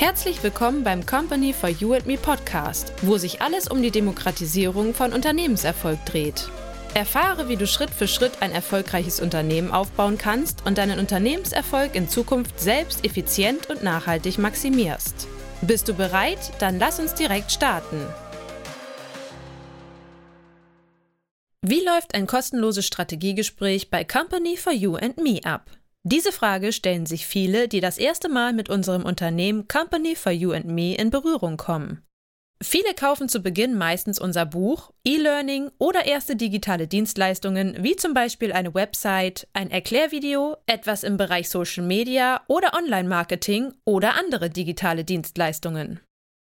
Herzlich willkommen beim Company for You and Me Podcast, wo sich alles um die Demokratisierung von Unternehmenserfolg dreht. Erfahre, wie du Schritt für Schritt ein erfolgreiches Unternehmen aufbauen kannst und deinen Unternehmenserfolg in Zukunft selbst effizient und nachhaltig maximierst. Bist du bereit? Dann lass uns direkt starten. Wie läuft ein kostenloses Strategiegespräch bei Company for You and Me ab? Diese Frage stellen sich viele, die das erste Mal mit unserem Unternehmen Company for You and Me in Berührung kommen. Viele kaufen zu Beginn meistens unser Buch, E-Learning oder erste digitale Dienstleistungen wie zum Beispiel eine Website, ein Erklärvideo, etwas im Bereich Social Media oder Online-Marketing oder andere digitale Dienstleistungen.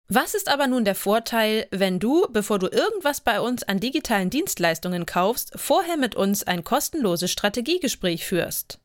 Was ist aber nun der Vorteil, wenn du, bevor du irgendwas bei uns an digitalen Dienstleistungen kaufst, vorher mit uns ein kostenloses Strategiegespräch führst?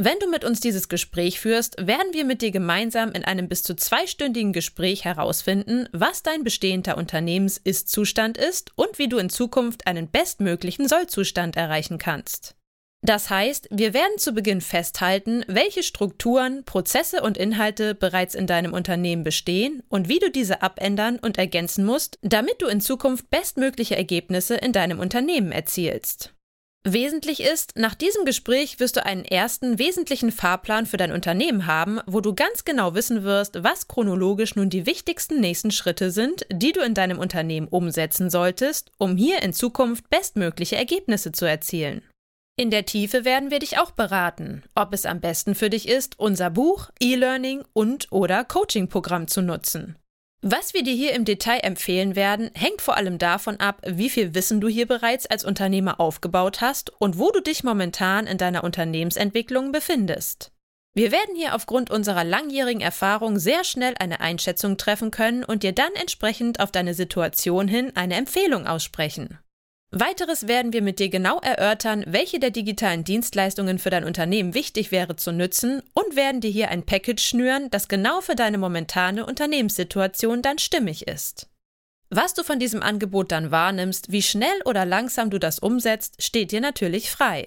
Wenn du mit uns dieses Gespräch führst, werden wir mit dir gemeinsam in einem bis zu zweistündigen Gespräch herausfinden, was dein bestehender Unternehmens-Ist-Zustand ist und wie du in Zukunft einen bestmöglichen Sollzustand erreichen kannst. Das heißt, wir werden zu Beginn festhalten, welche Strukturen, Prozesse und Inhalte bereits in deinem Unternehmen bestehen und wie du diese abändern und ergänzen musst, damit du in Zukunft bestmögliche Ergebnisse in deinem Unternehmen erzielst. Wesentlich ist, nach diesem Gespräch wirst du einen ersten wesentlichen Fahrplan für dein Unternehmen haben, wo du ganz genau wissen wirst, was chronologisch nun die wichtigsten nächsten Schritte sind, die du in deinem Unternehmen umsetzen solltest, um hier in Zukunft bestmögliche Ergebnisse zu erzielen. In der Tiefe werden wir dich auch beraten, ob es am besten für dich ist, unser Buch, E-Learning und oder Coaching-Programm zu nutzen. Was wir dir hier im Detail empfehlen werden, hängt vor allem davon ab, wie viel Wissen du hier bereits als Unternehmer aufgebaut hast und wo du dich momentan in deiner Unternehmensentwicklung befindest. Wir werden hier aufgrund unserer langjährigen Erfahrung sehr schnell eine Einschätzung treffen können und dir dann entsprechend auf deine Situation hin eine Empfehlung aussprechen. Weiteres werden wir mit dir genau erörtern, welche der digitalen Dienstleistungen für dein Unternehmen wichtig wäre zu nutzen und werden dir hier ein Package schnüren, das genau für deine momentane Unternehmenssituation dann stimmig ist. Was du von diesem Angebot dann wahrnimmst, wie schnell oder langsam du das umsetzt, steht dir natürlich frei.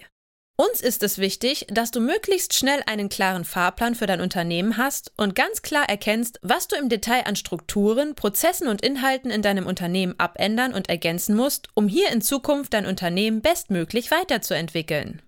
Uns ist es wichtig, dass du möglichst schnell einen klaren Fahrplan für dein Unternehmen hast und ganz klar erkennst, was du im Detail an Strukturen, Prozessen und Inhalten in deinem Unternehmen abändern und ergänzen musst, um hier in Zukunft dein Unternehmen bestmöglich weiterzuentwickeln.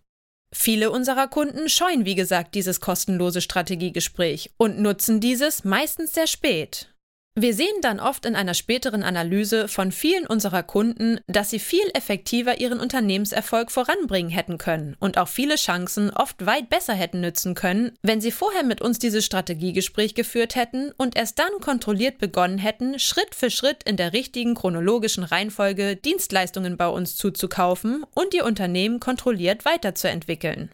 Viele unserer Kunden scheuen, wie gesagt, dieses kostenlose Strategiegespräch und nutzen dieses meistens sehr spät. Wir sehen dann oft in einer späteren Analyse von vielen unserer Kunden, dass sie viel effektiver ihren Unternehmenserfolg voranbringen hätten können und auch viele Chancen oft weit besser hätten nützen können, wenn sie vorher mit uns dieses Strategiegespräch geführt hätten und erst dann kontrolliert begonnen hätten, Schritt für Schritt in der richtigen chronologischen Reihenfolge Dienstleistungen bei uns zuzukaufen und ihr Unternehmen kontrolliert weiterzuentwickeln.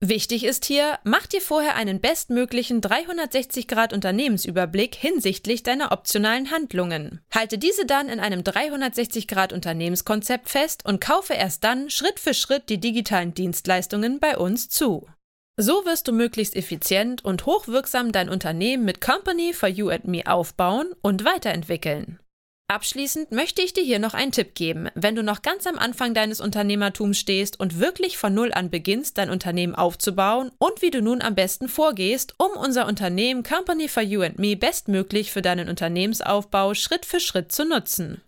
Wichtig ist hier, mach dir vorher einen bestmöglichen 360-Grad Unternehmensüberblick hinsichtlich deiner optionalen Handlungen. Halte diese dann in einem 360-Grad Unternehmenskonzept fest und kaufe erst dann Schritt für Schritt die digitalen Dienstleistungen bei uns zu. So wirst du möglichst effizient und hochwirksam dein Unternehmen mit Company for You and Me aufbauen und weiterentwickeln. Abschließend möchte ich dir hier noch einen Tipp geben. Wenn du noch ganz am Anfang deines Unternehmertums stehst und wirklich von Null an beginnst, dein Unternehmen aufzubauen und wie du nun am besten vorgehst, um unser Unternehmen Company for You and Me bestmöglich für deinen Unternehmensaufbau Schritt für Schritt zu nutzen.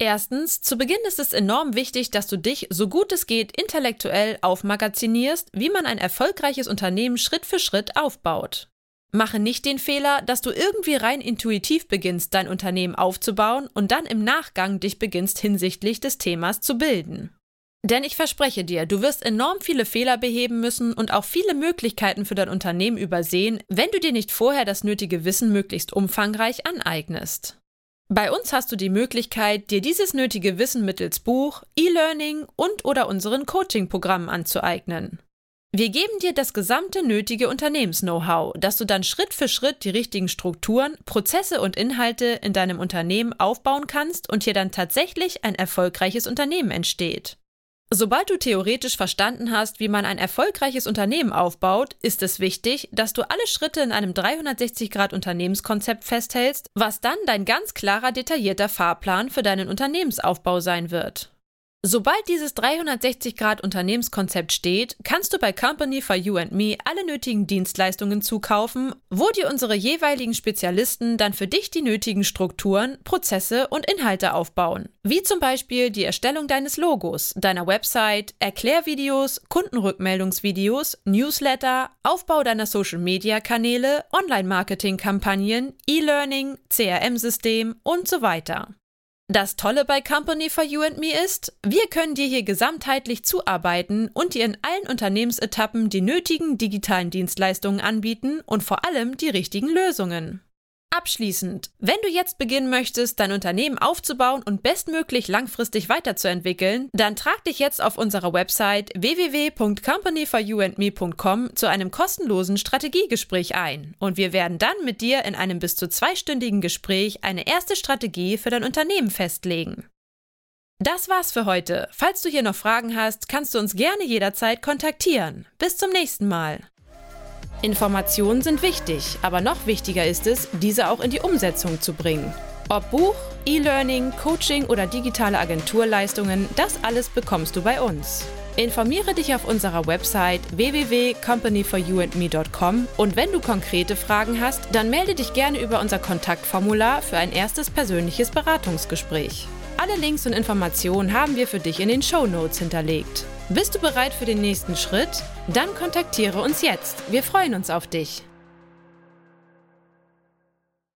Erstens, zu Beginn ist es enorm wichtig, dass du dich, so gut es geht, intellektuell aufmagazinierst, wie man ein erfolgreiches Unternehmen Schritt für Schritt aufbaut. Mache nicht den Fehler, dass du irgendwie rein intuitiv beginnst, dein Unternehmen aufzubauen und dann im Nachgang dich beginnst hinsichtlich des Themas zu bilden. Denn ich verspreche dir, du wirst enorm viele Fehler beheben müssen und auch viele Möglichkeiten für dein Unternehmen übersehen, wenn du dir nicht vorher das nötige Wissen möglichst umfangreich aneignest. Bei uns hast du die Möglichkeit, dir dieses nötige Wissen mittels Buch, E-Learning und oder unseren Coaching-Programmen anzueignen. Wir geben dir das gesamte nötige Unternehmens-Know-how, dass du dann Schritt für Schritt die richtigen Strukturen, Prozesse und Inhalte in deinem Unternehmen aufbauen kannst und hier dann tatsächlich ein erfolgreiches Unternehmen entsteht. Sobald du theoretisch verstanden hast, wie man ein erfolgreiches Unternehmen aufbaut, ist es wichtig, dass du alle Schritte in einem 360-Grad-Unternehmenskonzept festhältst, was dann dein ganz klarer, detaillierter Fahrplan für deinen Unternehmensaufbau sein wird. Sobald dieses 360-Grad-Unternehmenskonzept steht, kannst du bei Company for You and Me alle nötigen Dienstleistungen zukaufen, wo dir unsere jeweiligen Spezialisten dann für dich die nötigen Strukturen, Prozesse und Inhalte aufbauen. Wie zum Beispiel die Erstellung deines Logos, deiner Website, Erklärvideos, Kundenrückmeldungsvideos, Newsletter, Aufbau deiner Social-Media-Kanäle, Online-Marketing-Kampagnen, E-Learning, CRM-System und so weiter. Das Tolle bei Company for You and Me ist, wir können dir hier gesamtheitlich zuarbeiten und dir in allen Unternehmensetappen die nötigen digitalen Dienstleistungen anbieten und vor allem die richtigen Lösungen. Abschließend, wenn du jetzt beginnen möchtest, dein Unternehmen aufzubauen und bestmöglich langfristig weiterzuentwickeln, dann trag dich jetzt auf unserer Website www.companyforyouandme.com zu einem kostenlosen Strategiegespräch ein und wir werden dann mit dir in einem bis zu zweistündigen Gespräch eine erste Strategie für dein Unternehmen festlegen. Das war's für heute. Falls du hier noch Fragen hast, kannst du uns gerne jederzeit kontaktieren. Bis zum nächsten Mal. Informationen sind wichtig, aber noch wichtiger ist es, diese auch in die Umsetzung zu bringen. Ob Buch, E-Learning, Coaching oder digitale Agenturleistungen, das alles bekommst du bei uns. Informiere dich auf unserer Website www.companyforyouandme.com und wenn du konkrete Fragen hast, dann melde dich gerne über unser Kontaktformular für ein erstes persönliches Beratungsgespräch. Alle Links und Informationen haben wir für dich in den Show Notes hinterlegt. Bist du bereit für den nächsten Schritt? Dann kontaktiere uns jetzt. Wir freuen uns auf dich.